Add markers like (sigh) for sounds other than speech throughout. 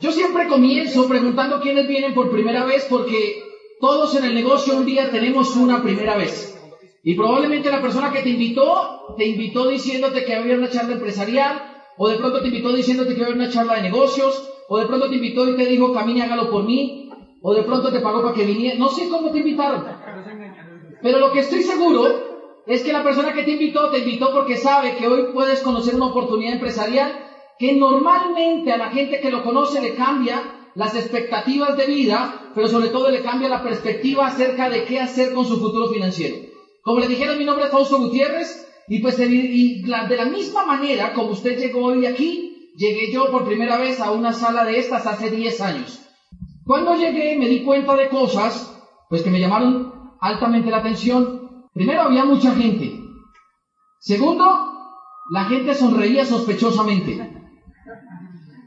Yo siempre comienzo preguntando quiénes vienen por primera vez porque todos en el negocio un día tenemos una primera vez. Y probablemente la persona que te invitó, te invitó diciéndote que había una charla empresarial, o de pronto te invitó diciéndote que había una charla de negocios, o de pronto te invitó y te dijo, camine, hágalo por mí, o de pronto te pagó para que viniera. No sé cómo te invitaron. Pero lo que estoy seguro es que la persona que te invitó, te invitó porque sabe que hoy puedes conocer una oportunidad empresarial que normalmente a la gente que lo conoce le cambia las expectativas de vida, pero sobre todo le cambia la perspectiva acerca de qué hacer con su futuro financiero. Como le dijeron, mi nombre es Fausto Gutiérrez, y pues de la misma manera como usted llegó hoy aquí, llegué yo por primera vez a una sala de estas hace 10 años. Cuando llegué me di cuenta de cosas, pues que me llamaron altamente la atención. Primero había mucha gente. Segundo, la gente sonreía sospechosamente.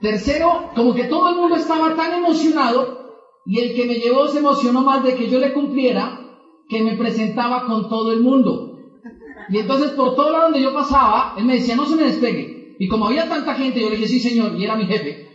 Tercero, como que todo el mundo estaba tan emocionado y el que me llevó se emocionó más de que yo le cumpliera que me presentaba con todo el mundo. Y entonces por todo lado donde yo pasaba, él me decía, no se me despegue. Y como había tanta gente, yo le dije, sí señor, y era mi jefe.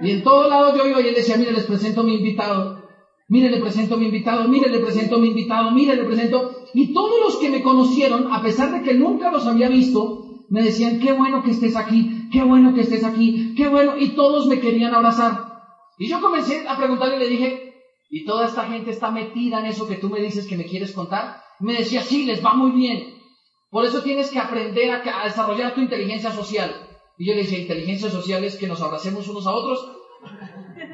Y en todo lado yo iba y él decía, mire, les presento mi invitado. Mire, le presento mi invitado, mire, le presento mi invitado, mire, le presento. Y todos los que me conocieron, a pesar de que nunca los había visto, me decían, qué bueno que estés aquí, qué bueno que estés aquí, qué bueno. Y todos me querían abrazar. Y yo comencé a preguntarle y le dije, ¿y toda esta gente está metida en eso que tú me dices que me quieres contar? Me decía, sí, les va muy bien. Por eso tienes que aprender a, desarrollar tu inteligencia social. Y yo le dije, inteligencia social es que nos abracemos unos a otros.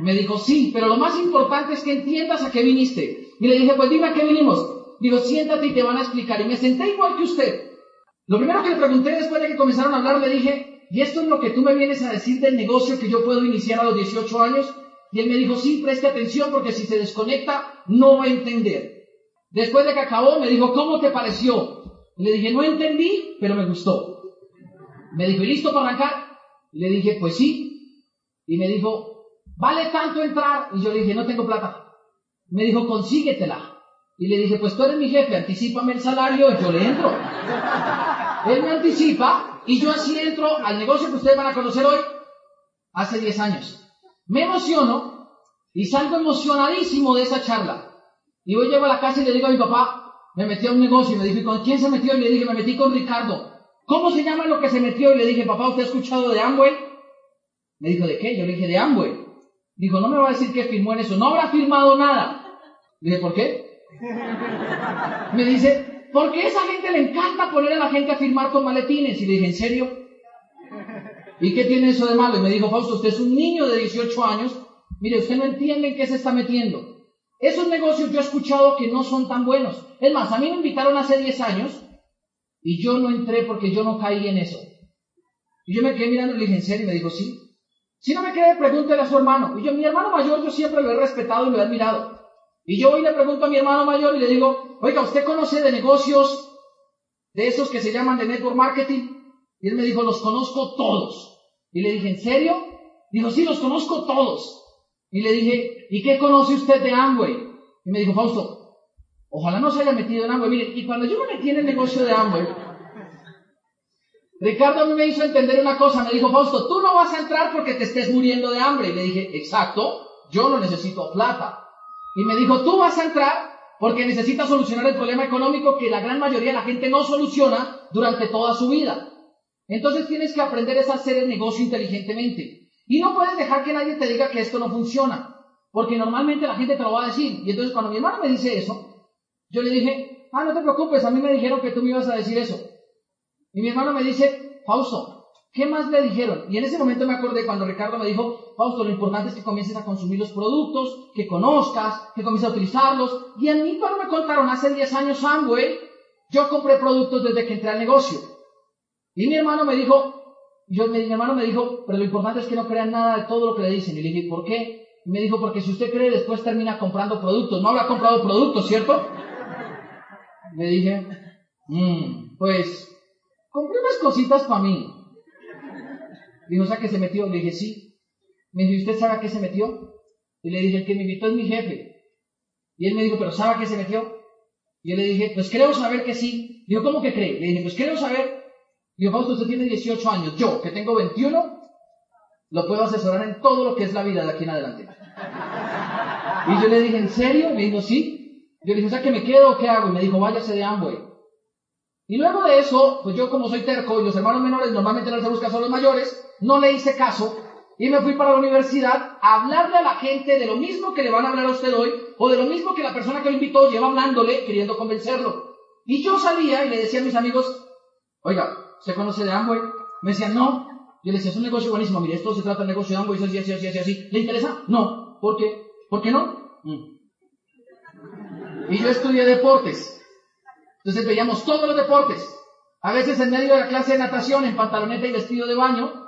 Me dijo, sí, pero lo más importante es que entiendas a qué viniste. Y le dije, pues dime a qué vinimos. Digo, siéntate y te van a explicar. Y me senté igual que usted. Lo primero que le pregunté después de que comenzaron a hablar, le dije, ¿y esto es lo que tú me vienes a decir del negocio que yo puedo iniciar a los 18 años? Y él me dijo, sí, preste atención porque si se desconecta no va a entender. Después de que acabó, me dijo, ¿cómo te pareció? Le dije, no entendí, pero me gustó. Me dijo, ¿y listo para arrancar? Y le dije, pues sí. Y me dijo, ¿Vale tanto entrar? Y yo le dije, no tengo plata. Me dijo, consíguetela. Y le dije, pues tú eres mi jefe, anticipame el salario y yo le entro. Él me anticipa y yo así entro al negocio que ustedes van a conocer hoy, hace 10 años. Me emociono y salgo emocionadísimo de esa charla. Y hoy llego a la casa y le digo a mi papá, me metí a un negocio y me dijo, ¿con quién se metió? Y le dije, me metí con Ricardo. ¿Cómo se llama lo que se metió? Y le dije, papá, ¿usted ha escuchado de Amway? Me dijo, ¿de qué? Yo le dije, de Amway. Dijo, no me va a decir que firmó en eso, no habrá firmado nada. Dije, ¿por qué? Me dice, porque a esa gente le encanta poner a la gente a firmar con maletines. Y le dije, ¿en serio? ¿Y qué tiene eso de malo? Y me dijo, Fausto, usted es un niño de 18 años, mire, usted no entiende en qué se está metiendo. Esos negocios yo he escuchado que no son tan buenos. Es más, a mí me invitaron hace 10 años y yo no entré porque yo no caí en eso. Y yo me quedé mirando y le dije, ¿en serio? Y me dijo, sí. Si no me cree, pregúntele a su hermano. Y yo, mi hermano mayor, yo siempre lo he respetado y lo he admirado. Y yo hoy le pregunto a mi hermano mayor y le digo, oiga, ¿usted conoce de negocios de esos que se llaman de network marketing? Y él me dijo, los conozco todos. Y le dije, ¿en serio? Dijo, sí, los conozco todos. Y le dije, ¿y qué conoce usted de Amway? Y me dijo, Fausto, ojalá no se haya metido en Amway. Mire, y cuando yo me metí en el negocio de Amway, Ricardo a mí me hizo entender una cosa, me dijo, Fausto, tú no vas a entrar porque te estés muriendo de hambre. Y le dije, exacto, yo no necesito plata. Y me dijo, tú vas a entrar porque necesitas solucionar el problema económico que la gran mayoría de la gente no soluciona durante toda su vida. Entonces tienes que aprender a hacer el negocio inteligentemente. Y no puedes dejar que nadie te diga que esto no funciona. Porque normalmente la gente te lo va a decir. Y entonces cuando mi hermano me dice eso, yo le dije, ah, no te preocupes, a mí me dijeron que tú me ibas a decir eso. Y mi hermano me dice, Fausto, ¿qué más le dijeron? Y en ese momento me acordé cuando Ricardo me dijo, Fausto, lo importante es que comiences a consumir los productos, que conozcas, que comiences a utilizarlos. Y a mí cuando me contaron hace 10 años Amway, yo compré productos desde que entré al negocio. Y mi hermano me dijo, yo, mi hermano me dijo, pero lo importante es que no crean nada de todo lo que le dicen. Y le dije, ¿por qué? Y me dijo, porque si usted cree, después termina comprando productos. No habrá comprado productos, ¿cierto? Le dije, mmm, pues compré unas cositas para mí. Dijo, sea, que se metió. Le dije, sí. Me dijo, ¿y usted sabe a qué se metió? Y le dije, el que me invitó es mi jefe. Y él me dijo, ¿pero sabe a qué se metió? Y yo le dije, pues creo saber que sí. Dijo, ¿cómo que cree? Le dije, pues creo saber. Dijo, Fausto, usted tiene 18 años. Yo, que tengo 21, lo puedo asesorar en todo lo que es la vida de aquí en adelante. Y yo le dije, ¿en serio? Me dijo, sí. Yo le dije, sea, que me quedo o qué hago? Y me dijo, váyase de Amway. Y luego de eso, pues yo como soy terco y los hermanos menores normalmente no les buscan a los mayores, no le hice caso y me fui para la universidad a hablarle a la gente de lo mismo que le van a hablar a usted hoy o de lo mismo que la persona que lo invitó lleva hablándole queriendo convencerlo. Y yo salía y le decía a mis amigos, oiga, ¿se conoce de Amway? Me decían, no. Yo le decía, es un negocio buenísimo, mire, esto se trata de negocio de Amway, así, así, así, así, así. ¿Le interesa? No. ¿Por qué? ¿Por qué no? Mm. Y yo estudié deportes. Entonces veíamos todos los deportes. A veces en medio de la clase de natación, en pantaloneta y vestido de baño,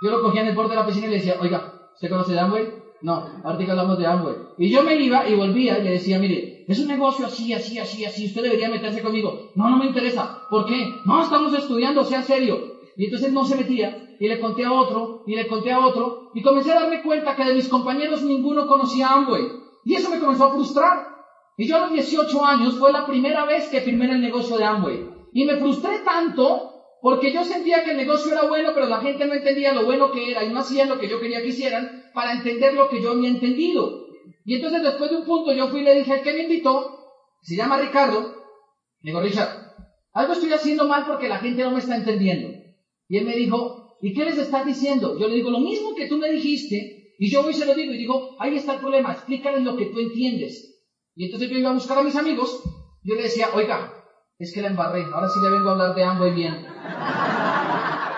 yo lo cogía en el borde de la piscina y le decía, oiga, ¿usted conoce de Amway? No, ahorita hablamos de Amway. Y yo me iba y volvía y le decía, mire, es un negocio así, así, así, así, usted debería meterse conmigo. No, no me interesa. ¿Por qué? No, estamos estudiando, sea serio. Y entonces no se metía y le conté a otro y le conté a otro y comencé a darme cuenta que de mis compañeros ninguno conocía Amway. Y eso me comenzó a frustrar. Y yo a los 18 años fue la primera vez que firmé en el negocio de Amway. Y me frustré tanto porque yo sentía que el negocio era bueno, pero la gente no entendía lo bueno que era y no hacían lo que yo quería que hicieran para entender lo que yo había entendido. Y entonces después de un punto yo fui y le dije al que me invitó, se llama Ricardo, le digo, Richard, algo estoy haciendo mal porque la gente no me está entendiendo. Y él me dijo, ¿y qué les estás diciendo? Yo le digo, lo mismo que tú me dijiste, y yo voy se lo digo y digo, ahí está el problema, explícales lo que tú entiendes. Y entonces yo iba a buscar a mis amigos, yo le decía, oiga, es que la embarré, ahora sí le vengo a hablar de Amway bien.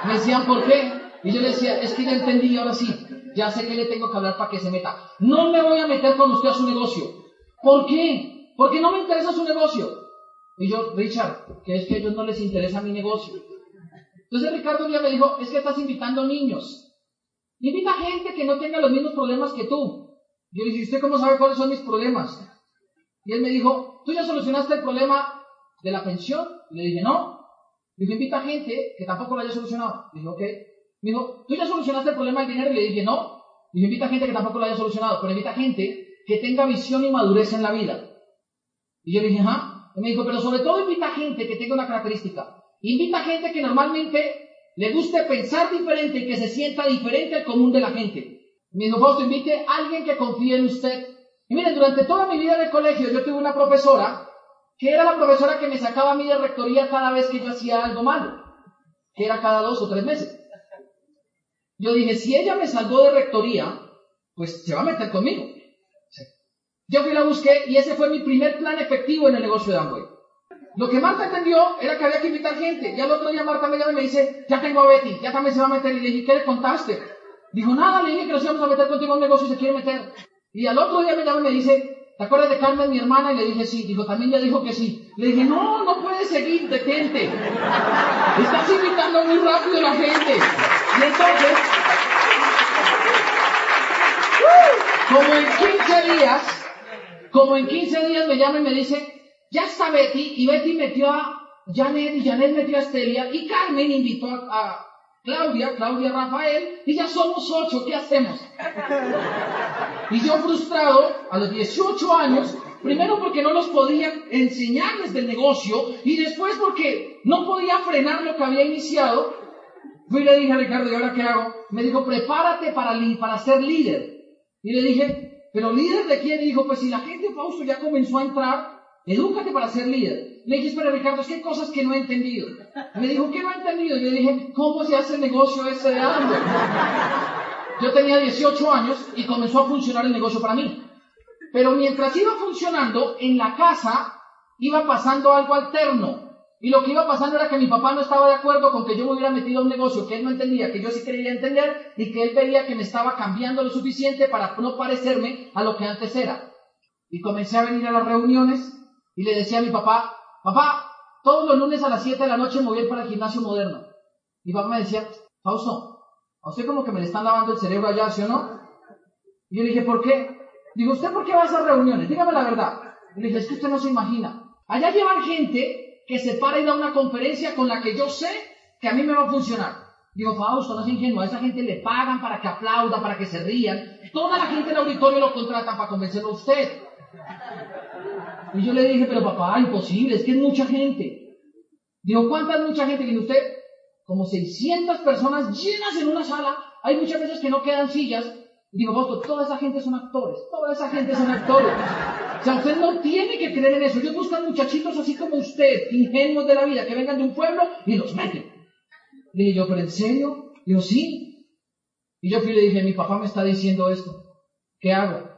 Me decían, ¿por qué? Y yo le decía, es que ya entendí, ahora sí, ya sé que le tengo que hablar para que se meta. No me voy a meter con usted a su negocio. ¿Por qué? Porque no me interesa su negocio. Y yo, Richard, que es que a ellos no les interesa mi negocio. Entonces Ricardo un día me dijo, es que estás invitando niños. Invita gente que no tenga los mismos problemas que tú. Yo le dije, ¿usted cómo sabe cuáles son mis problemas? Y él me dijo, ¿tú ya solucionaste el problema de la pensión? Y le dije, no. Dijo, invita gente que tampoco lo haya solucionado. Dije, ok. Me dijo, ¿tú ya solucionaste el problema del dinero? Y le dije, no. Dijo, invita gente que tampoco lo haya solucionado, pero invita gente que tenga visión y madurez en la vida. Y yo le dije, ajá. Y me dijo, pero sobre todo invita gente que tenga una característica. Invita gente que normalmente le guste pensar diferente y que se sienta diferente al común de la gente. Me dijo, Fausto, invite a alguien que confíe en usted. Y miren, durante toda mi vida en el colegio yo tuve una profesora que era la profesora que me sacaba a mí de rectoría cada vez que yo hacía algo malo, que era cada dos o tres meses. Yo dije, si ella me salvó de rectoría, pues se va a meter conmigo. Yo fui la busqué y ese fue mi primer plan efectivo en el negocio de Amway. Lo que Marta entendió era que había que invitar gente. Y al otro día Marta me llama y me dice, ya tengo a Betty, ya también se va a meter. Y le dije, ¿qué le contaste? Dijo, nada, le dije que nos íbamos a meter contigo en un negocio y se quiere meter. Y al otro día me llama y me dice, ¿te acuerdas de Carmen, mi hermana? Y le dije, sí. Dijo, también ya dijo que sí. Le dije, no, no puedes seguir, detente. Estás invitando muy rápido a la gente. Y entonces, como en 15 días, como en 15 días me llama y me dice, ya está Betty, y Betty metió a Janet, y Janet metió a Estelia, y Carmen invitó a, Claudia, Claudia Rafael, y ya somos ocho, ¿qué hacemos? Y yo frustrado, a los 18 años, primero porque no los podía enseñar desde el negocio, y después porque no podía frenar lo que había iniciado, fui le dije a Ricardo, ¿y ahora qué hago? Me dijo, prepárate para, para ser líder. Y le dije, ¿pero líder de quién? Y dijo, pues si la gente Fausto ya comenzó a entrar, Edúcate para ser líder. Le dije, espera Ricardo, es que cosas que no he entendido. Me dijo, ¿qué no he entendido? Y le dije, ¿cómo se hace el negocio ese de hambre? Yo tenía 18 años y comenzó a funcionar el negocio para mí. Pero mientras iba funcionando, en la casa iba pasando algo alterno. Y lo que iba pasando era que mi papá no estaba de acuerdo con que yo me hubiera metido a un negocio que él no entendía, que yo sí quería entender y que él veía que me estaba cambiando lo suficiente para no parecerme a lo que antes era. Y comencé a venir a las reuniones y le decía a mi papá, papá, todos los lunes a las 7 de la noche me voy a ir para el gimnasio moderno. Mi papá me decía, Fausto, a usted como que me le están lavando el cerebro allá, ¿sí o no? Y yo le dije, ¿por qué? Digo, ¿usted por qué va a esas reuniones? Dígame la verdad. Y le dije, es que usted no se imagina. Allá llevan gente que se para y da una conferencia con la que yo sé que a mí me va a funcionar. Digo, Fausto, no es ingenuo, a esa gente le pagan para que aplauda, para que se rían. Toda la gente del auditorio lo contrata para convencerlo a usted. Y yo le dije, pero papá, imposible, es que es mucha gente. Digo, ¿cuánta es mucha gente? Dice usted, como 600 personas llenas en una sala hay muchas veces que no quedan sillas. Y digo, vos, toda esa gente son actores, toda esa gente son actores. O sea, usted no tiene que creer en eso. Ellos buscan muchachitos así como usted, ingenuos de la vida, que vengan de un pueblo y los meten. Le dije yo, ¿pero en serio? Digo, sí. Y yo fui y le dije, mi papá me está diciendo esto. ¿Qué hago?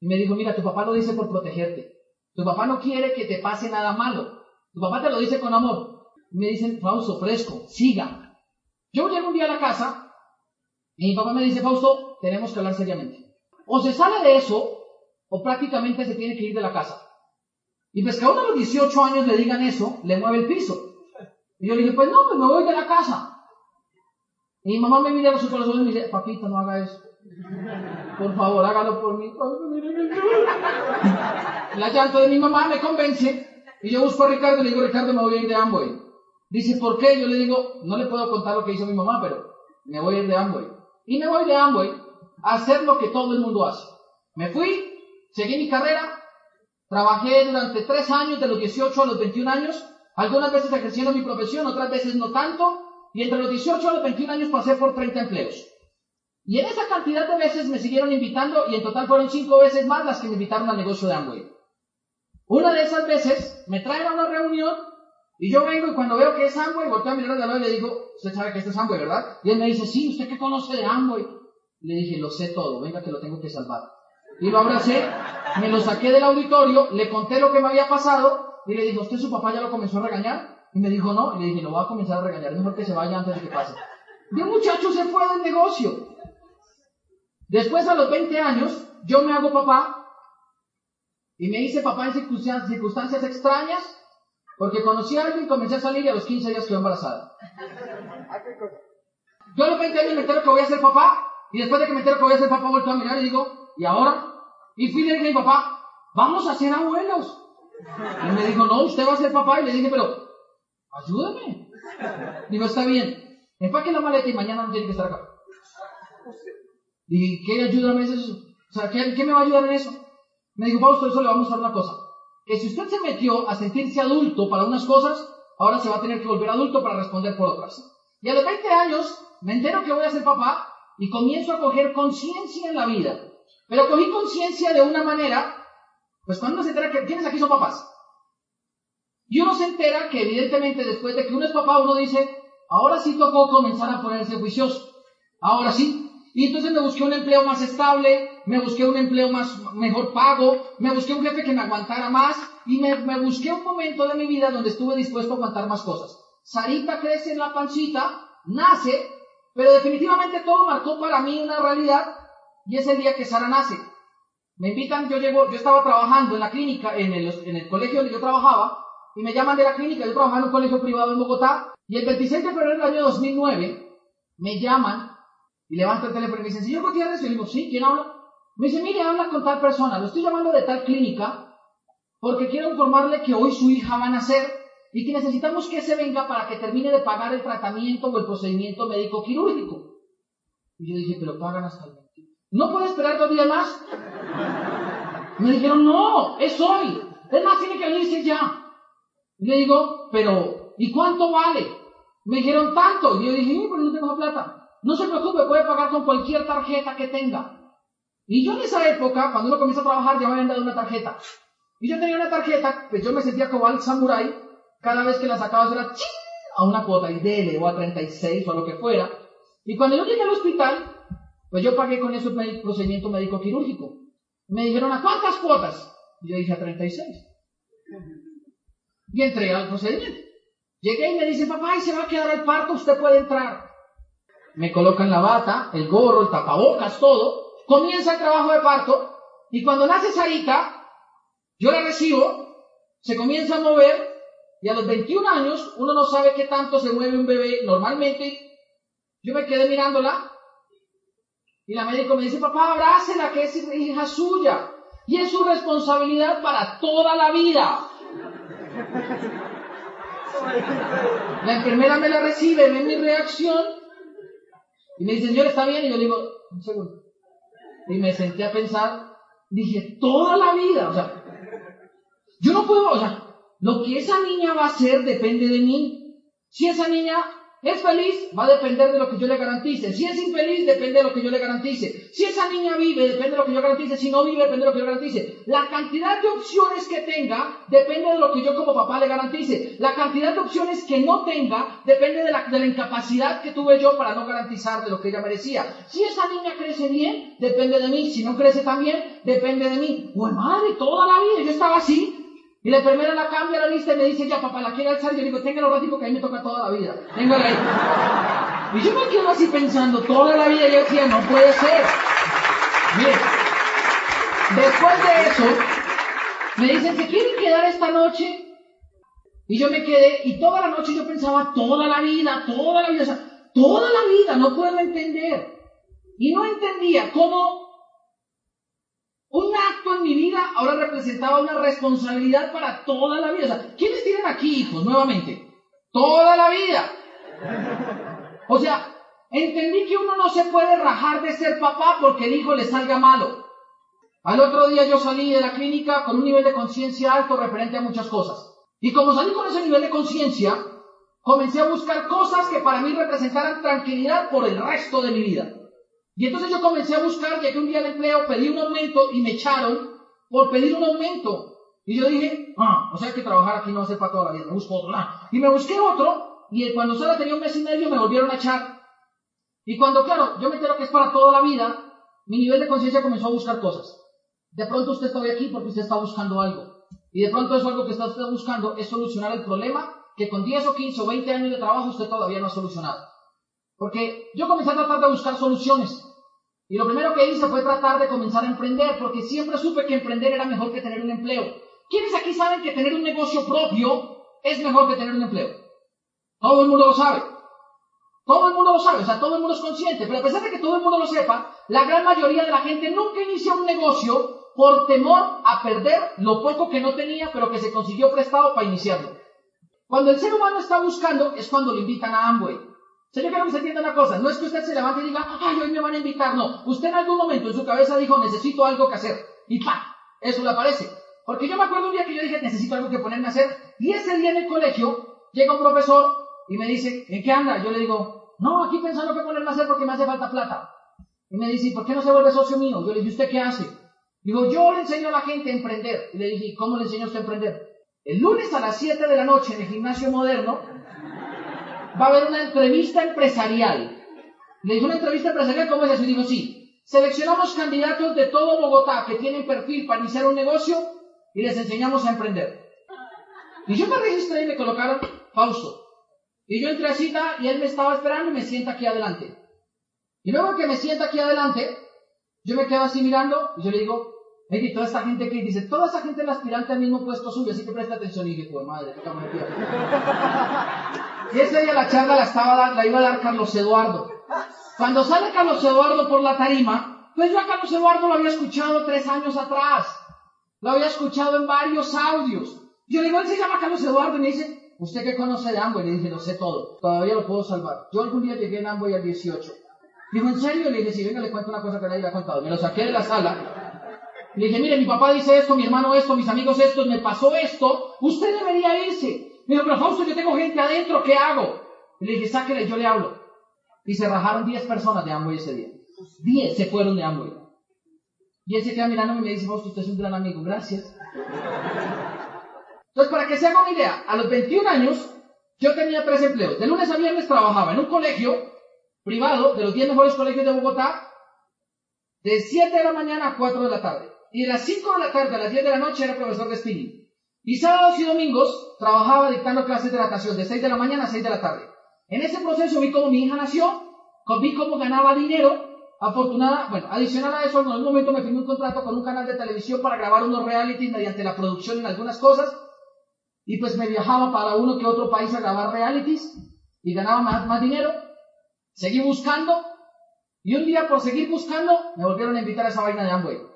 Y me dijo, mira, tu papá lo dice por protegerte. Tu papá no quiere que te pase nada malo. Tu papá te lo dice con amor. Me dicen, Fausto, fresco, siga. Yo llego un día a la casa y mi papá me dice, Fausto, tenemos que hablar seriamente. O se sale de eso, o prácticamente se tiene que ir de la casa. Y pues que a uno a los 18 años le digan eso, le mueve el piso. Y yo le dije, pues no, pues me voy de la casa. Y mi mamá me mira a los ojos y me dice, papito, no haga eso. Por favor, hágalo por mí. La llanto de mi mamá me convence y yo busco a Ricardo y le digo, Ricardo, me voy a ir de Amway. Dice, ¿por qué? Yo le digo, no le puedo contar lo que hizo mi mamá, pero me voy a ir de Amway. Y me voy de Amway a hacer lo que todo el mundo hace. Me fui, seguí mi carrera, trabajé durante tres años, de los 18 a los 21 años, algunas veces ejerciendo mi profesión, otras veces no tanto, y entre los 18 a los 21 años pasé por 30 empleos. Y en esa cantidad de veces me siguieron invitando y en total fueron cinco veces más las que me invitaron al negocio de Amway. Una de esas veces me traen a una reunión y yo vengo y cuando veo que es Amway, volteo a mirar de lado y le digo, usted sabe que este es Amway, ¿verdad? Y él me dice, sí, ¿usted qué conoce de Amway? Le dije, lo sé todo, venga que lo tengo que salvar. Y lo abracé, me lo saqué del auditorio, le conté lo que me había pasado y le dije, ¿usted su papá ya lo comenzó a regañar? Y me dijo, no, y le dije, lo va a comenzar a regañar, mejor que se vaya antes de que pase. Y un muchacho se fue del negocio. Después, a los 20 años, yo me hago papá y me hice papá en circunstancias, extrañas porque conocí a alguien, comencé a salir y a los 15 días quedé embarazada. Yo a los 20 años me entero que voy a ser papá y después de que me entero que voy a ser papá, vuelto a mirar y digo, ¿y ahora? Y fui y le mi papá, vamos a ser abuelos. Y me dijo, no, usted va a ser papá. Y le dije, pero, ayúdame. Digo, está bien, empaque la maleta y mañana no tiene que estar acá. ¿Y qué ayuda es eso? O sea, ¿qué, me va a ayudar en eso? Me dijo, Fausto, eso le vamos a dar una cosa. Que si usted se metió a sentirse adulto para unas cosas, ahora se va a tener que volver adulto para responder por otras. Y a los 20 años me entero que voy a ser papá y comienzo a coger conciencia en la vida. Pero cogí conciencia de una manera, pues cuando uno se entera que tienes aquí son papás. Y uno se entera que evidentemente después de que uno es papá, uno dice, ahora sí tocó comenzar a ponerse juicioso. Ahora sí, y entonces me busqué un empleo más estable, me busqué un empleo más mejor pago, me busqué un jefe que me aguantara más y me, me busqué un momento de mi vida donde estuve dispuesto a aguantar más cosas. Sarita crece en la pancita, nace, pero definitivamente todo marcó para mí una realidad y es el día que Sara nace. Me invitan, yo llego, yo estaba trabajando en la clínica, en el, en el colegio donde yo trabajaba, y me llaman de la clínica, yo trabajaba en un colegio privado en Bogotá, y el 26 de febrero del año 2009 me llaman y levanta el teléfono y me dice, señor Gutiérrez, y le digo, sí, ¿quién habla? Me dice, mire, habla con tal persona, lo estoy llamando de tal clínica porque quiero informarle que hoy su hija va a nacer y que necesitamos que se venga para que termine de pagar el tratamiento o el procedimiento médico quirúrgico. Y yo dije, pero pagan hasta el 21. ¿No puede esperar dos días más? Me dijeron, no, es hoy. Es más, tiene que venirse ya. Y le digo, pero, ¿y cuánto vale? Me dijeron tanto. Y yo dije, pero no tengo plata. No se preocupe, puede pagar con cualquier tarjeta que tenga. Y yo en esa época, cuando uno comienza a trabajar, ya me habían dado una tarjeta. Y yo tenía una tarjeta, pues yo me sentía como al samurai, cada vez que la sacaba era a una cuota y dele, o a 36 o a lo que fuera. Y cuando yo llegué al hospital, pues yo pagué con eso el procedimiento médico quirúrgico. Me dijeron, ¿a cuántas cuotas? Y yo dije, a 36. Y entré al procedimiento. Llegué y me dice, papá, y se va a quedar el parto, usted puede entrar me colocan la bata, el gorro, el tapabocas, todo, comienza el trabajo de parto, y cuando nace Sarita, yo la recibo, se comienza a mover, y a los 21 años, uno no sabe qué tanto se mueve un bebé normalmente, yo me quedé mirándola, y la médico me dice, papá, abrácela, que es hija suya, y es su responsabilidad para toda la vida. La enfermera me la recibe, ve mi reacción, y me dice, señor, ¿está bien? Y yo le digo, un segundo. Y me senté a pensar, dije, toda la vida, o sea, yo no puedo, o sea, lo que esa niña va a hacer depende de mí. Si esa niña es feliz, va a depender de lo que yo le garantice. Si es infeliz, depende de lo que yo le garantice. Si esa niña vive, depende de lo que yo garantice. Si no vive, depende de lo que yo garantice. La cantidad de opciones que tenga, depende de lo que yo como papá le garantice. La cantidad de opciones que no tenga, depende de la, de la incapacidad que tuve yo para no garantizar de lo que ella merecía. Si esa niña crece bien, depende de mí. Si no crece tan bien, depende de mí. Pues madre, toda la vida yo estaba así. Y la enfermera la cambia la lista y me dice, ya papá, la quiere alzar. Yo digo, téngalo rápido que a mí me toca toda la vida. Téngala ahí. Y yo me quedo así pensando, toda la vida yo decía, no puede ser. Mire, después de eso, me dicen, ¿se quieren quedar esta noche? Y yo me quedé, y toda la noche yo pensaba, toda la vida, toda la vida, o sea, toda la vida, no puedo entender. Y no entendía cómo un acto en mi vida ahora representaba una responsabilidad para toda la vida. ¿quiénes tienen aquí hijos nuevamente? Toda la vida. O sea, entendí que uno no se puede rajar de ser papá porque el hijo le salga malo. Al otro día yo salí de la clínica con un nivel de conciencia alto referente a muchas cosas. Y como salí con ese nivel de conciencia, comencé a buscar cosas que para mí representaran tranquilidad por el resto de mi vida. Y entonces yo comencé a buscar, llegué un día al empleo, pedí un aumento y me echaron por pedir un aumento. Y yo dije, ah, o sea que trabajar aquí no hace para toda la vida, me busco otro lado. Y me busqué otro, y cuando solo tenía un mes y medio me volvieron a echar. Y cuando, claro, yo me entero que es para toda la vida, mi nivel de conciencia comenzó a buscar cosas. De pronto usted está hoy aquí porque usted está buscando algo. Y de pronto eso algo que está usted buscando es solucionar el problema que con 10 o 15 o 20 años de trabajo usted todavía no ha solucionado. Porque yo comencé a tratar de buscar soluciones. Y lo primero que hice fue tratar de comenzar a emprender, porque siempre supe que emprender era mejor que tener un empleo. ¿Quiénes aquí saben que tener un negocio propio es mejor que tener un empleo? Todo el mundo lo sabe. Todo el mundo lo sabe, o sea, todo el mundo es consciente. Pero a pesar de que todo el mundo lo sepa, la gran mayoría de la gente nunca inicia un negocio por temor a perder lo poco que no tenía, pero que se consiguió prestado para iniciarlo. Cuando el ser humano está buscando, es cuando lo invitan a Amway. Señor, quiero que se entienda una cosa. No es que usted se levante y diga, ay, hoy me van a invitar. No. Usted en algún momento en su cabeza dijo, necesito algo que hacer. Y ¡pam! Eso le aparece. Porque yo me acuerdo un día que yo dije, necesito algo que ponerme a hacer. Y ese día en el colegio llega un profesor y me dice, ¿en qué anda? Yo le digo, no, aquí pensando qué ponerme a hacer porque me hace falta plata. Y me dice, ¿por qué no se vuelve socio mío? Yo le dije, ¿usted qué hace? Digo, yo le enseño a la gente a emprender. Y le dije, ¿cómo le enseño a usted a emprender? El lunes a las 7 de la noche en el gimnasio moderno va a haber una entrevista empresarial. Le dije, ¿una entrevista empresarial cómo es eso? Y digo, sí. Seleccionamos candidatos de todo Bogotá que tienen perfil para iniciar un negocio y les enseñamos a emprender. Y yo me registré y me colocaron Fausto. Y yo entré a cita y él me estaba esperando y me sienta aquí adelante. Y luego que me sienta aquí adelante, yo me quedo así mirando y yo le digo, y toda esta gente que dice, toda esa gente es la aspirante al mismo puesto suyo, así que presta atención y dije, pues madre, qué (laughs) Y ese día la charla la, estaba, la iba a dar Carlos Eduardo. Cuando sale Carlos Eduardo por la tarima, pues yo a Carlos Eduardo lo había escuchado tres años atrás. Lo había escuchado en varios audios. Yo le digo, él se llama Carlos Eduardo y me dice, ¿usted qué conoce de Amway? Le dije, lo sé todo. Todavía lo puedo salvar. Yo algún día llegué en Amway al 18. Dijo, ¿en serio? Le dije, sí, venga, le cuento una cosa que nadie le ha contado. Me lo saqué de la sala. Le dije, mire, mi papá dice esto, mi hermano esto, mis amigos esto, me pasó esto. Usted debería irse. Me dijo, pero Fausto, yo tengo gente adentro, ¿qué hago? Le dije, sáquele, yo le hablo. Y se rajaron 10 personas de Amway ese día. 10 se fueron de Amway. Y él se queda mirándome y me dice, Fausto, usted es un gran amigo, gracias. Entonces, para que se haga una idea, a los 21 años, yo tenía tres empleos. De lunes a viernes trabajaba en un colegio privado, de los 10 mejores colegios de Bogotá, de 7 de la mañana a 4 de la tarde. Y de las 5 de la tarde a las 10 de la noche era profesor de spinning. Y sábados y domingos trabajaba dictando clases de natación de 6 de la mañana a 6 de la tarde. En ese proceso vi cómo mi hija nació, vi cómo ganaba dinero. Afortunada, bueno, adicional a eso, en algún momento me firmé un contrato con un canal de televisión para grabar unos realities mediante la producción en algunas cosas. Y pues me viajaba para uno que otro país a grabar realities y ganaba más, más dinero. Seguí buscando y un día por seguir buscando me volvieron a invitar a esa vaina de Amway.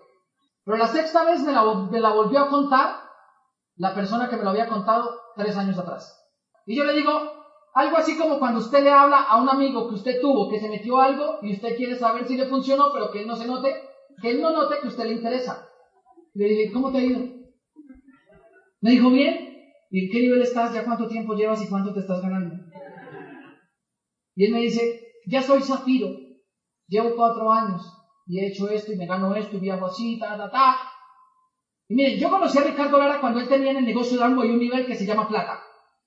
Pero la sexta vez me la, volvió a contar la persona que me lo había contado tres años atrás. Y yo le digo, algo así como cuando usted le habla a un amigo que usted tuvo, que se metió algo y usted quiere saber si le funcionó, pero que él no se note, que él no note que usted le interesa. le dije, ¿cómo te ha ido? Me dijo, bien. ¿Y en qué nivel estás? ¿Ya cuánto tiempo llevas y cuánto te estás ganando? Y él me dice, ya soy Zafiro, llevo cuatro años y he hecho esto y me gano esto y viajo así, ta, ta, ta. Y miren, yo conocí a Ricardo Lara cuando él tenía en el negocio de algo y un nivel que se llama plata.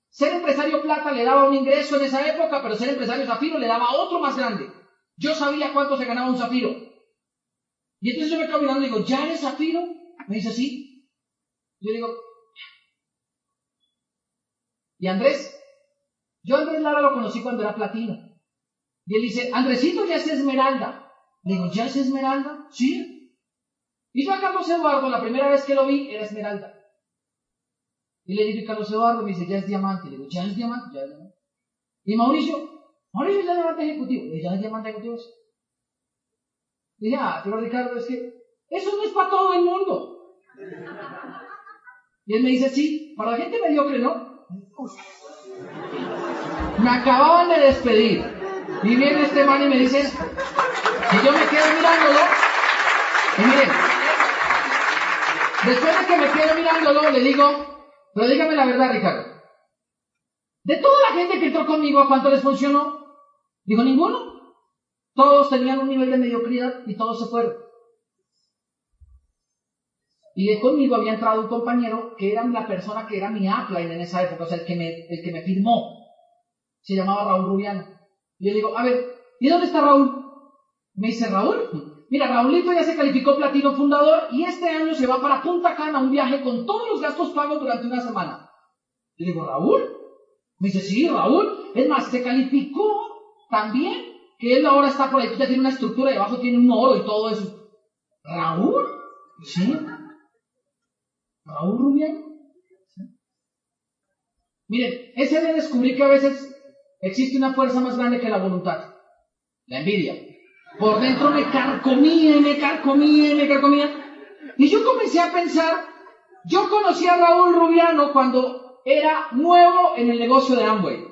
Ser empresario plata le daba un ingreso en esa época, pero ser empresario zafiro le daba otro más grande. Yo sabía cuánto se ganaba un zafiro. Y entonces yo me quedo mirando y digo, ¿ya eres zafiro? Me dice, sí. Yo digo, ¿y Andrés? Yo Andrés Lara lo conocí cuando era platino. Y él dice, Andresito ya es esmeralda. Le digo, ¿ya es esmeralda? Sí. Y yo a Carlos Eduardo, la primera vez que lo vi, era esmeralda. Y le digo Carlos Eduardo, me dice, ya es diamante. Le digo, ¿ya es diamante? Ya es diamante. Y Mauricio, Mauricio ya es diamante ejecutivo. Le digo, ¿ya es diamante ejecutivo? Y dije, ah, pero Ricardo, es que eso no es para todo el mundo. Y él me dice, sí, para la gente mediocre, ¿no? Me acababan de despedir. Y viene este man y me dice, y yo me quedo mirándolo. Y miren, después de que me quedo mirándolo, le digo, pero dígame la verdad, Ricardo. De toda la gente que entró conmigo, ¿a cuánto les funcionó? Dijo, ninguno. Todos tenían un nivel de mediocridad y todos se fueron. Y de conmigo había entrado un compañero que era la persona que era mi upline en esa época, o sea, el que me, el que me firmó. Se llamaba Raúl Rubiano. Y yo digo, a ver, ¿y dónde está Raúl? Me dice, Raúl, mira, Raúlito ya se calificó platino fundador y este año se va para Punta Cana un viaje con todos los gastos pagos durante una semana. Le digo, ¿Raúl? Me dice, sí, Raúl. Es más, se calificó también que él ahora está por ahí, ya tiene una estructura y abajo tiene un oro y todo eso. ¿Raúl? Sí. Raúl Rubiano. Miren, ese de descubrir que a veces existe una fuerza más grande que la voluntad. La envidia. Por dentro me carcomía y me carcomía y me carcomía. Y yo comencé a pensar, yo conocí a Raúl Rubiano cuando era nuevo en el negocio de Amway.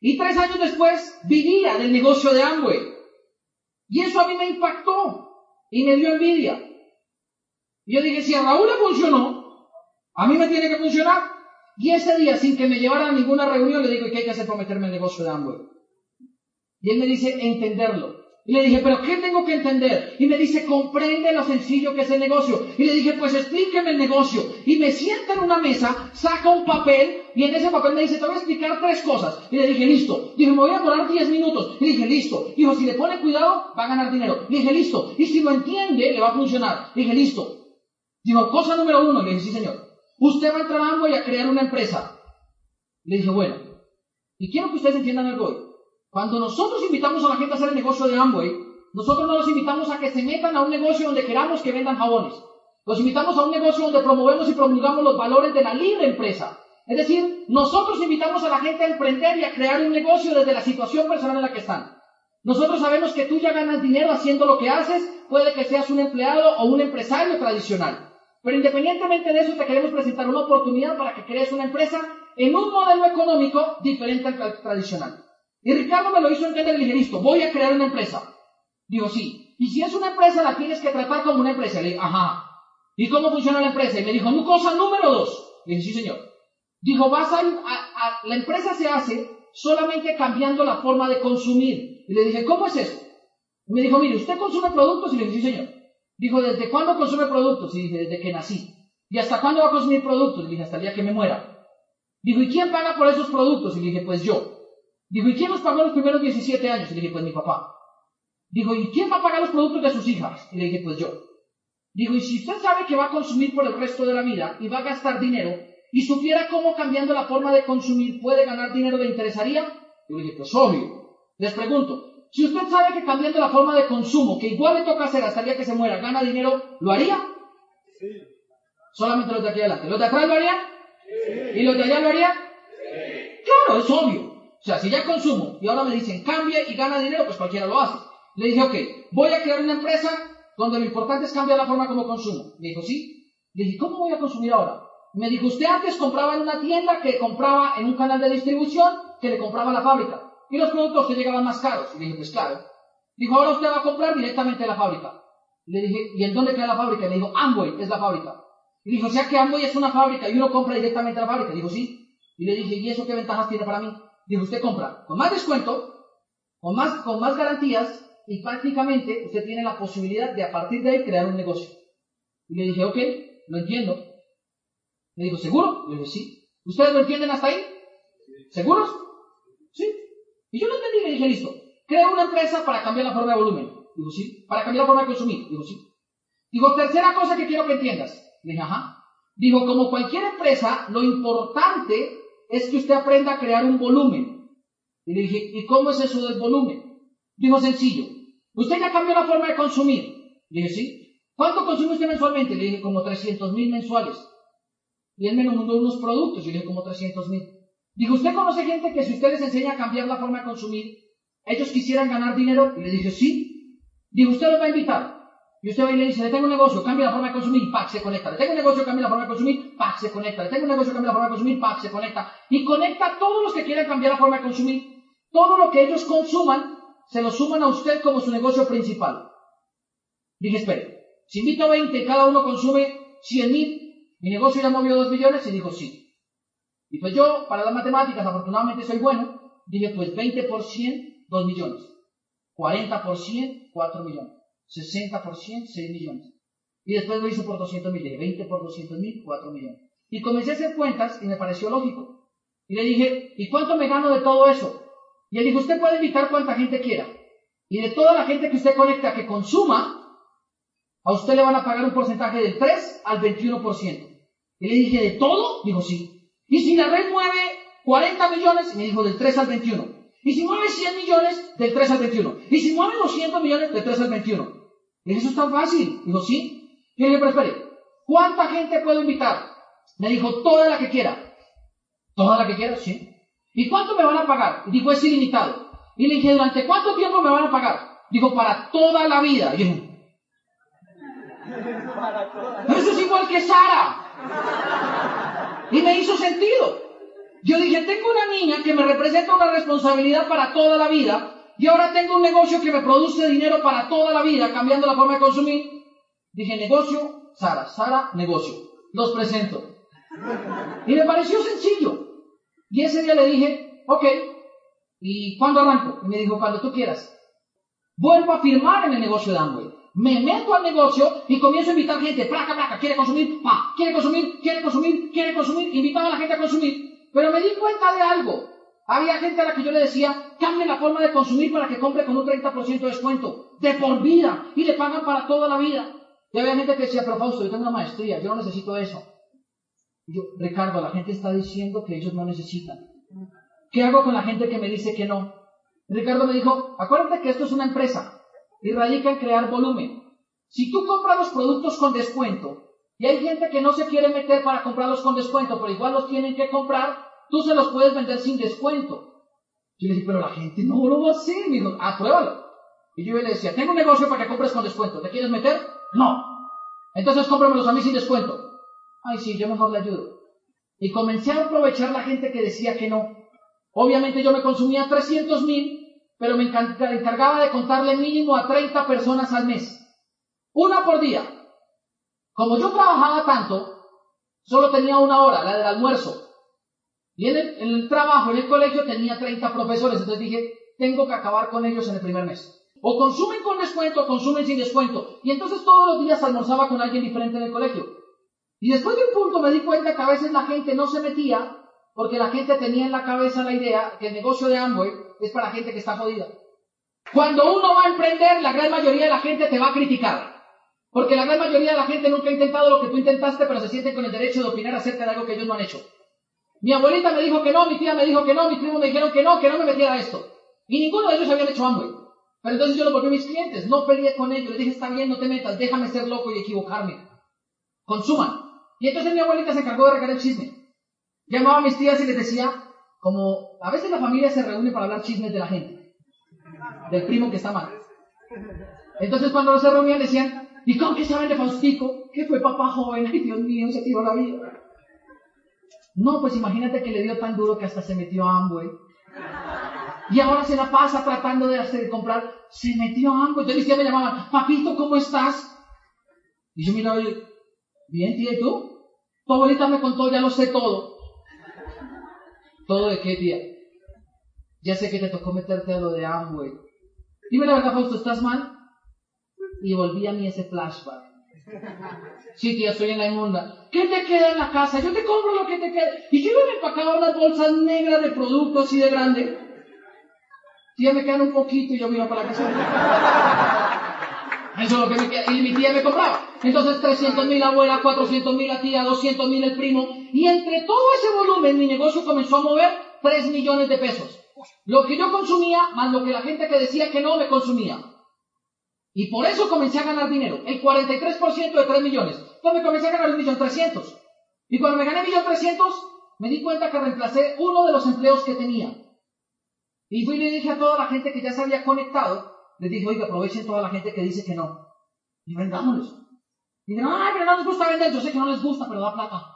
Y tres años después vivía del negocio de Amway. Y eso a mí me impactó y me dio envidia. Y yo dije, si a Raúl le funcionó, a mí me tiene que funcionar. Y ese día, sin que me llevara a ninguna reunión, le digo, ¿y qué hay que hacer para meterme en el negocio de Amway? Y él me dice, entenderlo. Y le dije, ¿pero qué tengo que entender? Y me dice, comprende lo sencillo que es el negocio. Y le dije, pues explíqueme el negocio. Y me sienta en una mesa, saca un papel, y en ese papel me dice, te voy a explicar tres cosas. Y le dije, listo. Dijo, me voy a demorar diez minutos. Y le dije, listo. Dijo, si le pone cuidado, va a ganar dinero. Le dije, listo. Y si lo entiende, le va a funcionar. Le dije, listo. Dijo, cosa número uno. Le dije, sí, señor. Usted va a entrar a y a crear una empresa. Le dije, bueno. Y quiero que ustedes entiendan algo hoy. Cuando nosotros invitamos a la gente a hacer el negocio de Amway, nosotros no los invitamos a que se metan a un negocio donde queramos que vendan jabones. Los invitamos a un negocio donde promovemos y promulgamos los valores de la libre empresa. Es decir, nosotros invitamos a la gente a emprender y a crear un negocio desde la situación personal en la que están. Nosotros sabemos que tú ya ganas dinero haciendo lo que haces, puede que seas un empleado o un empresario tradicional. Pero independientemente de eso, te queremos presentar una oportunidad para que crees una empresa en un modelo económico diferente al tradicional. Y Ricardo me lo hizo entender y dije, listo, voy a crear una empresa. Digo, sí. Y si es una empresa, la tienes que tratar como una empresa. Le dije, ajá. ¿Y cómo funciona la empresa? Y me dijo, cosa número dos. Le dije, sí, señor. Dijo, vas a, a, la empresa se hace solamente cambiando la forma de consumir. Y le dije, ¿cómo es eso? Y me dijo, mire, ¿usted consume productos? Y le dije, sí, señor. Dijo, ¿desde cuándo consume productos? Y dije, desde que nací. ¿Y hasta cuándo va a consumir productos? Y dije, hasta el día que me muera. Dijo, ¿y quién paga por esos productos? Y dije, pues yo. Dijo, ¿y quién nos pagó los primeros 17 años? Y dije, pues mi papá. Dijo, ¿y quién va a pagar los productos de sus hijas? Y le dije, pues yo. Dijo, y si usted sabe que va a consumir por el resto de la vida y va a gastar dinero, y supiera cómo cambiando la forma de consumir puede ganar dinero, ¿le interesaría? Yo le dije, pues obvio. Les pregunto, si usted sabe que cambiando la forma de consumo, que igual le toca hacer hasta el día que se muera, gana dinero, ¿lo haría? Sí. Solamente los de aquí adelante. ¿Los de atrás lo harían? Sí. ¿Y los de allá lo harían? Sí. Claro, es obvio. O sea, si ya consumo y ahora me dicen cambie y gana dinero, pues cualquiera lo hace. Le dije, ok, voy a crear una empresa donde lo importante es cambiar la forma como consumo. Me dijo, sí. Le dije, ¿cómo voy a consumir ahora? Me dijo, usted antes compraba en una tienda que compraba en un canal de distribución que le compraba a la fábrica. Y los productos que llegaban más caros. Y le dije, pues claro. Dijo, ahora usted va a comprar directamente de la fábrica. Le dije, ¿y en dónde queda la fábrica? Le dijo, Amway es la fábrica. Y dijo, o sea que Amway es una fábrica y uno compra directamente a la fábrica. Dijo, sí. Y le dije, ¿y eso qué ventajas tiene para mí? Dijo, usted compra con más descuento, con más, con más garantías y prácticamente usted tiene la posibilidad de a partir de ahí crear un negocio. Y le dije, ok, lo entiendo. Me dijo, ¿seguro? Le dije, sí. ¿Ustedes lo entienden hasta ahí? ¿Seguros? Sí. Y yo lo entendí le dije, listo. Crea una empresa para cambiar la forma de volumen. Digo, sí. Para cambiar la forma de consumir. Digo, sí. Digo, tercera cosa que quiero que entiendas. Le dije, ajá. Digo, como cualquier empresa, lo importante es que usted aprenda a crear un volumen. Y le dije, ¿y cómo es eso del volumen? Digo, sencillo. Usted ya cambió la forma de consumir. Le dije, sí. ¿Cuánto consume usted mensualmente? Le dije, como 300 mil mensuales. Y él me nombró unos productos. Y le dije, como 300 mil. Digo, ¿usted conoce gente que si usted les enseña a cambiar la forma de consumir, ellos quisieran ganar dinero? Y le dije, sí. Digo, ¿usted los va a invitar? Y usted va y le dice, le tengo un negocio, cambia la forma de consumir, ¡pac! se conecta. Le tengo un negocio, cambia la forma de consumir, ¡pac! se conecta. Le tengo un negocio, cambia la forma de consumir, ¡pac! se conecta. Y conecta a todos los que quieran cambiar la forma de consumir. Todo lo que ellos consuman, se lo suman a usted como su negocio principal. Dije, espere, si invito a 20 y cada uno consume 100 mil, mi negocio ya movió 2 millones y dijo sí. Y pues yo, para las matemáticas, afortunadamente soy bueno, dije pues 20 por 100, 2 millones. 40 por 100, 4 millones. 60 por 100, 6 millones. Y después lo hice por 200 mil, 20 por 200 mil, 4 millones. Y comencé a hacer cuentas y me pareció lógico. Y le dije, ¿y cuánto me gano de todo eso? Y él dijo, usted puede invitar cuanta gente quiera. Y de toda la gente que usted conecta que consuma, a usted le van a pagar un porcentaje del 3 al 21%. Y le dije, ¿de todo? Dijo, sí. Y si la red mueve 40 millones, me dijo, del 3 al 21. Y si mueve 100 millones, del 3 al 21. Y si mueve 200 millones, del 3 al 21. Y eso es tan fácil. Dijo, sí. Y le dije, pero espere, ¿cuánta gente puedo invitar? Me dijo, toda la que quiera. ¿Toda la que quiera? Sí. ¿Y cuánto me van a pagar? Y dijo, es ilimitado. Y le dije, ¿durante cuánto tiempo me van a pagar? Dijo, para toda la vida. Y (laughs) eso es igual que Sara. Y me hizo sentido. Yo dije, tengo una niña que me representa una responsabilidad para toda la vida y ahora tengo un negocio que me produce dinero para toda la vida, cambiando la forma de consumir. Dije, negocio, Sara, Sara, negocio. Los presento. Y me pareció sencillo. Y ese día le dije, ok, ¿y cuándo arranco? Y me dijo, cuando tú quieras. Vuelvo a firmar en el negocio de Amway. Me meto al negocio y comienzo a invitar gente. Placa, placa, quiere consumir, pa, quiere consumir, quiere consumir, quiere consumir. Invitaba a la gente a consumir. Pero me di cuenta de algo. Había gente a la que yo le decía, cambie la forma de consumir para que compre con un 30% de descuento. De por vida. Y le pagan para toda la vida. Y había gente que decía, pero Fausto, yo tengo una maestría, yo no necesito eso. Y yo, Ricardo, la gente está diciendo que ellos no necesitan. ¿Qué hago con la gente que me dice que no? Ricardo me dijo, acuérdate que esto es una empresa radica en crear volumen. Si tú compras los productos con descuento y hay gente que no se quiere meter para comprarlos con descuento, pero igual los tienen que comprar, tú se los puedes vender sin descuento. Yo le dije, pero la gente no lo va a hacer. Me dijo, ah, pruébalo. Y yo le decía, tengo un negocio para que compres con descuento. ¿Te quieres meter? No. Entonces cómpramelos a mí sin descuento. Ay, sí, yo mejor le ayudo. Y comencé a aprovechar la gente que decía que no. Obviamente yo me consumía 300 mil, pero me encargaba de contarle mínimo a 30 personas al mes. Una por día. Como yo trabajaba tanto, solo tenía una hora, la del almuerzo. Y en el, trabajo, en el colegio, tenía 30 profesores. Entonces dije, tengo que acabar con ellos en el primer mes. O consumen con descuento o consumen sin descuento. Y entonces todos los días almorzaba con alguien diferente en el colegio. Y después de un punto me di cuenta que a veces la gente no se metía porque la gente tenía en la cabeza la idea que el negocio de Amway es para gente que está jodida. Cuando uno va a emprender, la gran mayoría de la gente te va a criticar. Porque la gran mayoría de la gente nunca ha intentado lo que tú intentaste, pero se siente con el derecho de opinar acerca de algo que ellos no han hecho. Mi abuelita me dijo que no, mi tía me dijo que no, mis primos me dijeron que no, que no me metiera a esto. Y ninguno de ellos habían hecho Amway. Pero entonces yo lo volví a mis clientes, no peleé con ellos, les dije, está bien, no te metas, déjame ser loco y equivocarme. Consuman. Y entonces mi abuelita se encargó de regar el chisme. Llamaba a mis tías y les decía, como a veces la familia se reúne para hablar chismes de la gente, del primo que está mal. Entonces cuando se reunían decían, ¿y cómo que saben de Faustico? Que fue papá joven, ay Dios mío, se tiró la vida. No, pues imagínate que le dio tan duro que hasta se metió a Amway. Y ahora se la pasa tratando de hacer comprar. Se metió a Amway. Entonces me llamaban, papito, ¿cómo estás? Y yo miraba bien, ¿y tú? Tu abuelita me contó, ya lo sé todo. ¿Todo de qué, tía? ya sé que te tocó meterte a lo de Amway. Dime la verdad, Fausto, ¿estás mal? Y volví a mí ese flashback. Sí, tía, estoy en la inmunda. ¿Qué te queda en la casa? Yo te compro lo que te quede. Y yo me empacaba unas bolsas negras de productos así de grande. Tía, me quedan un poquito y yo me iba para la casa. Eso es lo que mi tía me compraba. Entonces 300 mil la abuela, 400 mil la tía, 200 mil el primo. Y entre todo ese volumen mi negocio comenzó a mover 3 millones de pesos. Lo que yo consumía más lo que la gente que decía que no me consumía. Y por eso comencé a ganar dinero. El 43% de 3 millones. Entonces me comencé a ganar un millón trescientos. Y cuando me gané millón trescientos, me di cuenta que reemplacé uno de los empleos que tenía. Y fui y le dije a toda la gente que ya se había conectado, les dije, oiga, aprovechen toda la gente que dice que no. Y vendámosles. Y dijeron, ay, pero no les gusta vender. Yo sé que no les gusta, pero da plata.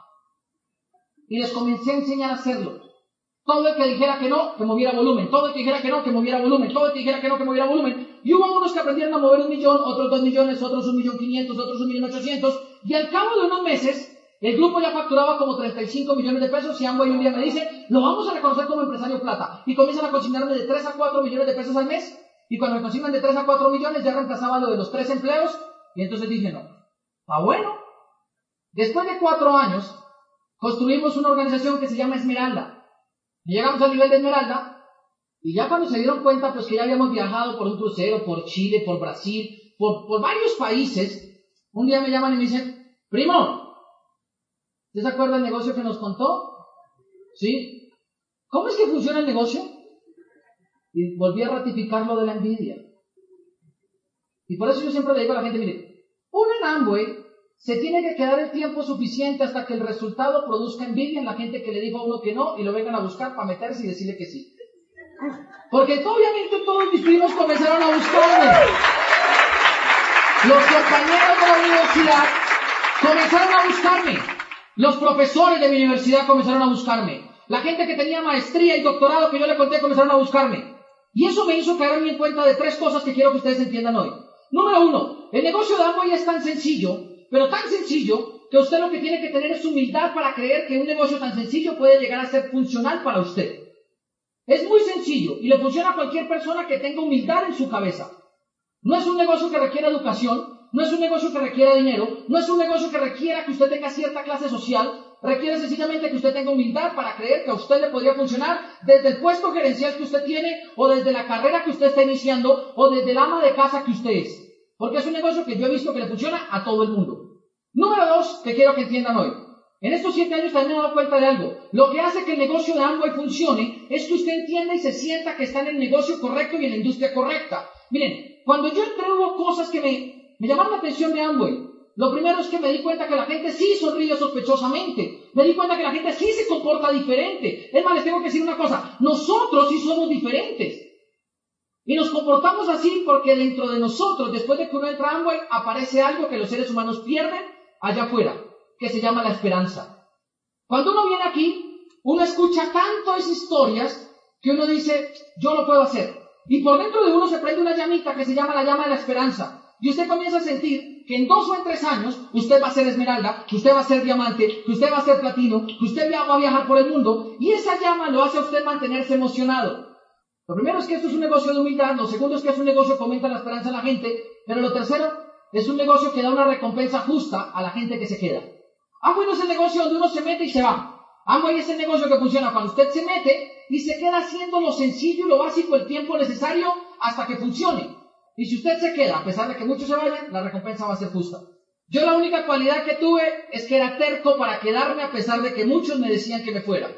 Y les comencé a enseñar a hacerlo. Todo el que dijera que no, que moviera volumen. Todo el que dijera que no, que moviera volumen. Todo el que dijera que no, que moviera volumen. Y hubo unos que aprendieron a mover un millón, otros dos millones, otros un millón quinientos, otros un millón ochocientos. Y al cabo de unos meses, el grupo ya facturaba como 35 millones de pesos y Amway un día me dice, lo vamos a reconocer como empresario plata. Y comienzan a consignarme de 3 a 4 millones de pesos al mes. Y cuando me consignan de 3 a 4 millones, ya reemplazaba lo de los tres empleos. Y entonces dije, no. Ah, bueno. Después de cuatro años, construimos una organización que se llama Esmeralda. Llegamos al nivel de Esmeralda y ya cuando se dieron cuenta pues que ya habíamos viajado por un crucero, por Chile, por Brasil, por, por varios países, un día me llaman y me dicen, primo, ¿usted se acuerda del negocio que nos contó? ¿Sí? ¿Cómo es que funciona el negocio? Y volví a ratificar lo de la envidia. Y por eso yo siempre le digo a la gente, mire, un en se tiene que quedar el tiempo suficiente hasta que el resultado produzca envidia en la gente que le dijo a uno que no y lo vengan a buscar para meterse y decirle que sí. Porque obviamente todos mis primos comenzaron a buscarme. Los compañeros de la universidad comenzaron a buscarme. Los profesores de mi universidad comenzaron a buscarme. La gente que tenía maestría y doctorado que yo le conté comenzaron a buscarme. Y eso me hizo caer en cuenta de tres cosas que quiero que ustedes entiendan hoy. Número uno, el negocio de Amway es tan sencillo pero tan sencillo que usted lo que tiene que tener es humildad para creer que un negocio tan sencillo puede llegar a ser funcional para usted. Es muy sencillo y le funciona a cualquier persona que tenga humildad en su cabeza. No es un negocio que requiera educación, no es un negocio que requiera dinero, no es un negocio que requiera que usted tenga cierta clase social, requiere sencillamente que usted tenga humildad para creer que a usted le podría funcionar desde el puesto gerencial que usted tiene, o desde la carrera que usted está iniciando, o desde el ama de casa que usted es. Porque es un negocio que yo he visto que le funciona a todo el mundo. Número dos, que quiero que entiendan hoy. En estos siete años también me he dado cuenta de algo. Lo que hace que el negocio de Amway funcione es que usted entienda y se sienta que está en el negocio correcto y en la industria correcta. Miren, cuando yo entré hubo cosas que me, me llamaron la atención de Amway. Lo primero es que me di cuenta que la gente sí sonríe sospechosamente. Me di cuenta que la gente sí se comporta diferente. Es más, les tengo que decir una cosa. Nosotros sí somos diferentes. Y nos comportamos así porque dentro de nosotros, después de que uno entra Amway, aparece algo que los seres humanos pierden allá afuera, que se llama la esperanza. Cuando uno viene aquí, uno escucha tantas historias que uno dice, yo lo puedo hacer. Y por dentro de uno se prende una llamita que se llama la llama de la esperanza. Y usted comienza a sentir que en dos o en tres años usted va a ser esmeralda, que usted va a ser diamante, que usted va a ser platino, que usted va a viajar por el mundo. Y esa llama lo hace a usted mantenerse emocionado. Lo primero es que esto es un negocio de humildad, lo segundo es que es un negocio que aumenta la esperanza en la gente, pero lo tercero es un negocio que da una recompensa justa a la gente que se queda. Amway no es el negocio donde uno se mete y se va. Amway es el negocio que funciona cuando usted se mete y se queda haciendo lo sencillo y lo básico el tiempo necesario hasta que funcione. Y si usted se queda, a pesar de que muchos se vayan, la recompensa va a ser justa. Yo la única cualidad que tuve es que era terco para quedarme a pesar de que muchos me decían que me fuera.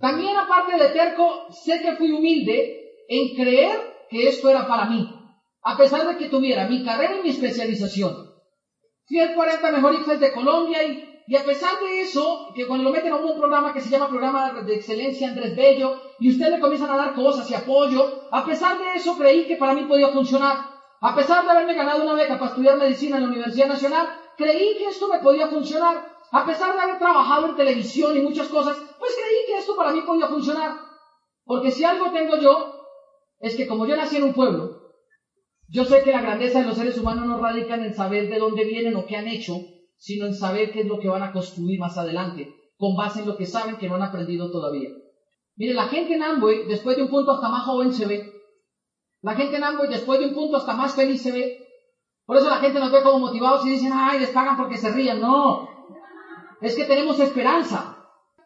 También aparte de terco, sé que fui humilde en creer que esto era para mí, a pesar de que tuviera mi carrera y mi especialización. Fui el 40 mejor de Colombia y, a pesar de eso, que cuando lo meten a un programa que se llama Programa de Excelencia Andrés Bello, y ustedes le comienzan a dar cosas y apoyo, a pesar de eso creí que para mí podía funcionar. A pesar de haberme ganado una beca para estudiar medicina en la Universidad Nacional, creí que esto me podía funcionar. A pesar de haber trabajado en televisión y muchas cosas, pues creí que esto para mí podía funcionar. Porque si algo tengo yo, es que como yo nací en un pueblo, yo sé que la grandeza de los seres humanos no radica en saber de dónde vienen o qué han hecho, sino en saber qué es lo que van a construir más adelante, con base en lo que saben que no han aprendido todavía. Mire, la gente en Amway, después de un punto hasta más joven se ve. La gente en Amway, después de un punto hasta más feliz se ve. Por eso la gente nos ve como motivados y dicen, ay, les pagan porque se ríen. No, es que tenemos esperanza.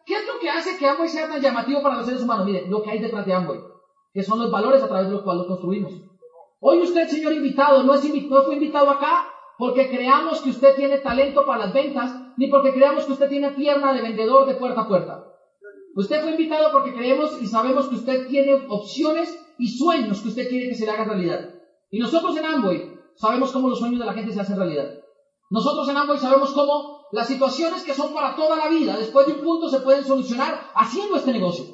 ¿Qué es lo que hace que Amway sea tan llamativo para los seres humanos? Mire, lo que hay detrás de Amway, que son los valores a través de los cuales lo construimos. Hoy usted, señor invitado, no, es no fue invitado acá porque creamos que usted tiene talento para las ventas, ni porque creamos que usted tiene pierna de vendedor de puerta a puerta. Usted fue invitado porque creemos y sabemos que usted tiene opciones y sueños que usted quiere que se le hagan realidad. Y nosotros en Amway sabemos cómo los sueños de la gente se hacen realidad. Nosotros en Amway sabemos cómo las situaciones que son para toda la vida, después de un punto, se pueden solucionar haciendo este negocio.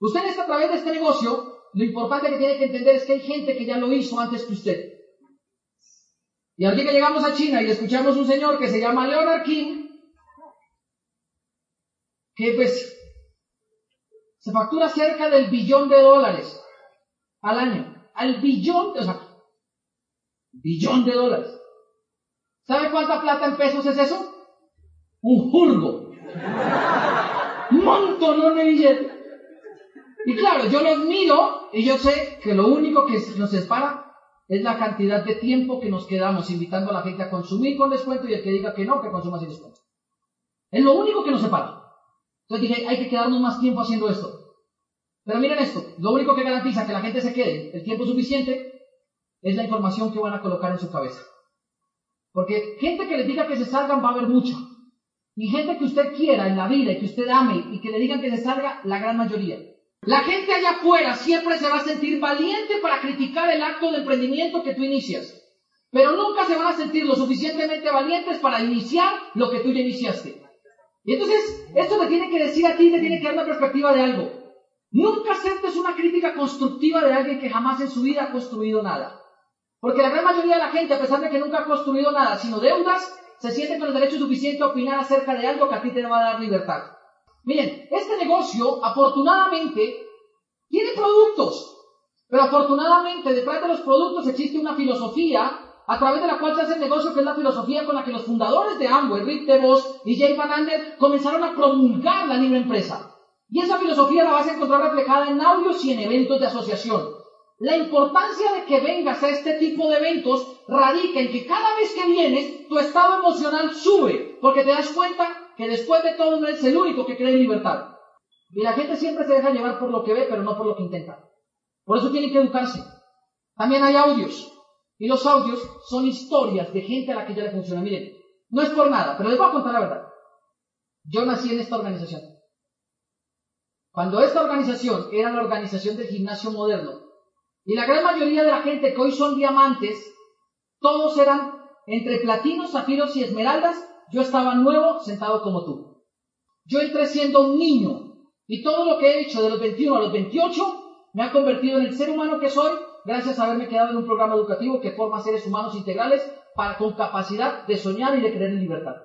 Usted está a través de este negocio, lo importante que tiene que entender es que hay gente que ya lo hizo antes que usted. Y aquí que llegamos a China y escuchamos un señor que se llama Leonard King, que pues se factura cerca del billón de dólares al año. Al billón, o sea, billón de dólares. ¿Sabe cuánta plata en pesos es eso? Un jurgo. Montón de billetes. Y claro, yo los miro y yo sé que lo único que nos separa es la cantidad de tiempo que nos quedamos invitando a la gente a consumir con descuento y el que diga que no, que consuma sin descuento. Es lo único que nos separa. Entonces dije, hay que quedarnos más tiempo haciendo esto. Pero miren esto, lo único que garantiza que la gente se quede el tiempo suficiente es la información que van a colocar en su cabeza. Porque gente que le diga que se salgan va a haber mucha. Y gente que usted quiera en la vida y que usted ame y que le digan que se salga, la gran mayoría. La gente allá afuera siempre se va a sentir valiente para criticar el acto de emprendimiento que tú inicias. Pero nunca se van a sentir lo suficientemente valientes para iniciar lo que tú ya iniciaste. Y entonces, esto te tiene que decir a ti, te tiene que dar una perspectiva de algo. Nunca aceptes una crítica constructiva de alguien que jamás en su vida ha construido nada. Porque la gran mayoría de la gente, a pesar de que nunca ha construido nada, sino deudas, se siente con el derecho suficiente a opinar acerca de algo que a ti te va a dar libertad. Miren, este negocio, afortunadamente, tiene productos. Pero afortunadamente, detrás de los productos existe una filosofía a través de la cual se hace el negocio, que es la filosofía con la que los fundadores de Amway, Rick DeVos y Jay Van Ander, comenzaron a promulgar la libre empresa. Y esa filosofía la vas a encontrar reflejada en audios y en eventos de asociación. La importancia de que vengas a este tipo de eventos radica en que cada vez que vienes, tu estado emocional sube, porque te das cuenta que después de todo no eres el único que cree en libertad. Y la gente siempre se deja llevar por lo que ve, pero no por lo que intenta. Por eso tienen que educarse. También hay audios. Y los audios son historias de gente a la que ya le funciona. Miren, no es por nada, pero les voy a contar la verdad. Yo nací en esta organización. Cuando esta organización era la organización del gimnasio moderno, y la gran mayoría de la gente que hoy son diamantes, todos eran entre platinos, zafiros y esmeraldas, yo estaba nuevo sentado como tú. Yo entré siendo un niño, y todo lo que he hecho de los 21 a los 28 me ha convertido en el ser humano que soy gracias a haberme quedado en un programa educativo que forma seres humanos integrales para, con capacidad de soñar y de creer en libertad.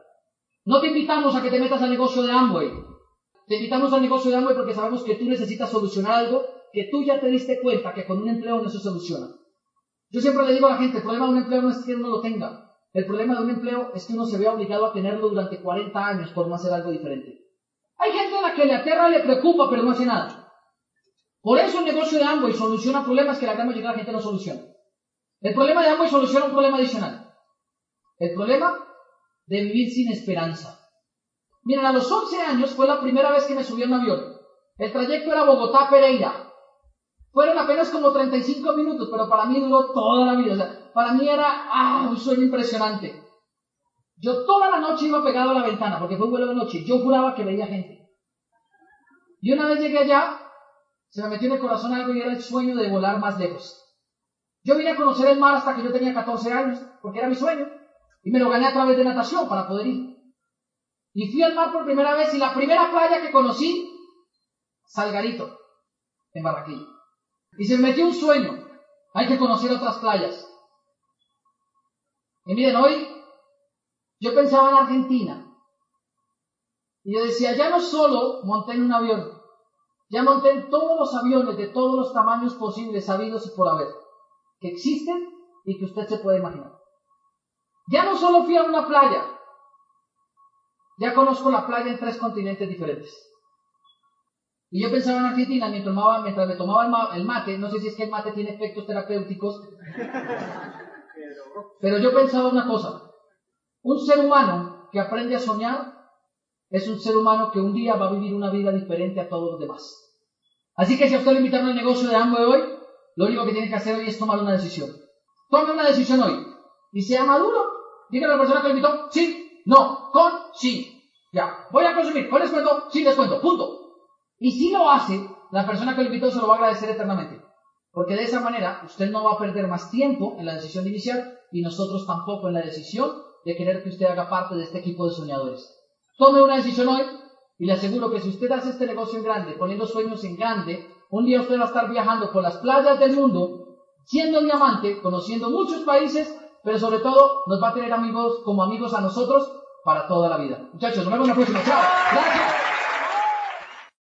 No te invitamos a que te metas al negocio de Amway, te invitamos al negocio de Amway porque sabemos que tú necesitas solucionar algo que tú ya te diste cuenta que con un empleo no se soluciona. Yo siempre le digo a la gente, el problema de un empleo no es que uno lo tenga. El problema de un empleo es que uno se ve obligado a tenerlo durante 40 años por no hacer algo diferente. Hay gente a la que le aterra, le preocupa, pero no hace nada. Por eso el negocio de Amway soluciona problemas que la gran mayoría de gente no soluciona. El problema de Amway soluciona un problema adicional. El problema de vivir sin esperanza. Miren, a los 11 años fue la primera vez que me subí a un avión. El trayecto era Bogotá-Pereira. Fueron apenas como 35 minutos, pero para mí duró toda la vida. O sea, para mí era ah, un sueño impresionante. Yo toda la noche iba pegado a la ventana, porque fue un vuelo de noche. Yo juraba que veía gente. Y una vez llegué allá, se me metió en el corazón algo y era el sueño de volar más lejos. Yo vine a conocer el mar hasta que yo tenía 14 años, porque era mi sueño. Y me lo gané a través de natación para poder ir. Y fui al mar por primera vez y la primera playa que conocí, Salgarito, en Barranquilla. Y se me metió un sueño. Hay que conocer otras playas. Y miren, hoy yo pensaba en Argentina. Y yo decía, ya no solo monté en un avión, ya monté en todos los aviones de todos los tamaños posibles, sabidos y por haber, que existen y que usted se puede imaginar. Ya no solo fui a una playa, ya conozco la playa en tres continentes diferentes. Y yo pensaba en Argentina mientras, me tomaba el mate, no sé si es que el mate tiene efectos terapéuticos, pero yo pensaba una cosa, un ser humano que aprende a soñar es un ser humano que un día va a vivir una vida diferente a todos los demás. Así que si a usted le invitaron al negocio de de hoy, lo único que tiene que hacer hoy es tomar una decisión. Tome una decisión hoy y sea maduro. Dígale a la persona que le invitó, sí, no, con, sí. Ya, voy a consumir, ¿con descuento? Sí, descuento, punto. Y si lo hace, la persona que le invitó se lo va a agradecer eternamente. Porque de esa manera usted no va a perder más tiempo en la decisión de iniciar y nosotros tampoco en la decisión de querer que usted haga parte de este equipo de soñadores. Tome una decisión hoy y le aseguro que si usted hace este negocio en grande, poniendo sueños en grande, un día usted va a estar viajando por las playas del mundo, siendo diamante, conociendo muchos países, pero sobre todo nos va a tener amigos como amigos a nosotros para toda la vida. Muchachos, nos vemos en la próxima. Chao. Gracias.